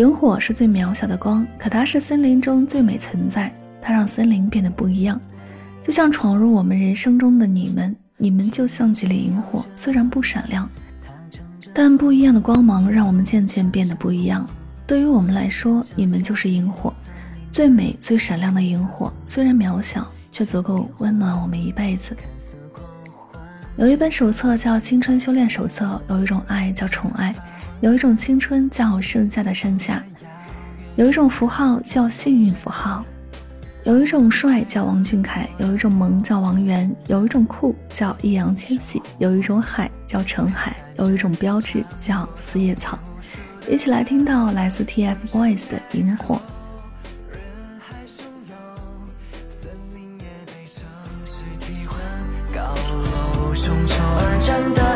萤火是最渺小的光，可它是森林中最美存在。它让森林变得不一样，就像闯入我们人生中的你们。你们就像几粒萤火，虽然不闪亮，但不一样的光芒让我们渐渐变得不一样。对于我们来说，你们就是萤火，最美、最闪亮的萤火。虽然渺小，却足够温暖我们一辈子。有一本手册叫《青春修炼手册》，有一种爱叫宠爱，有一种青春叫盛夏的盛夏，有一种符号叫幸运符号。有一种帅叫王俊凯，有一种萌叫王源，有一种酷叫易烊千玺，有一种海叫陈海，有一种标志叫四叶草。一起来听到来自 TFBOYS 的《萤火》。而战斗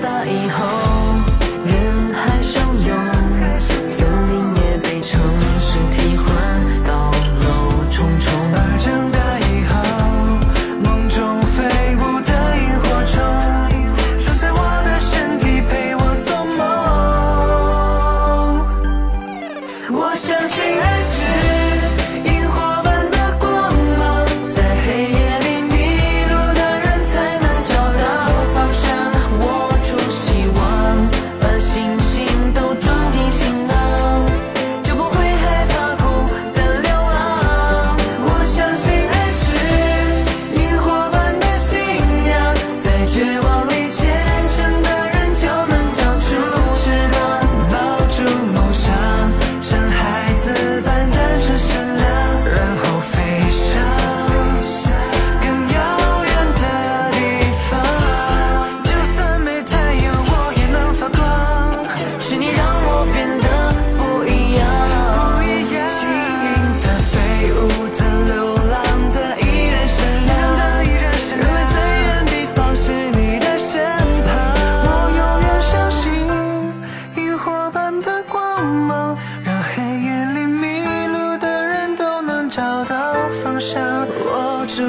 大以后。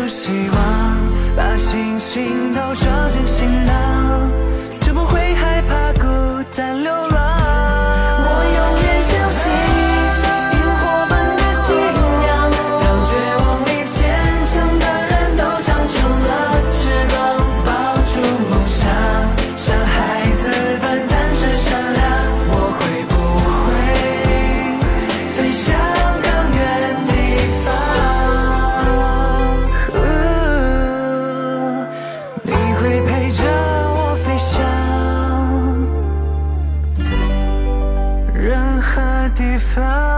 希望，把星星都装进行囊，found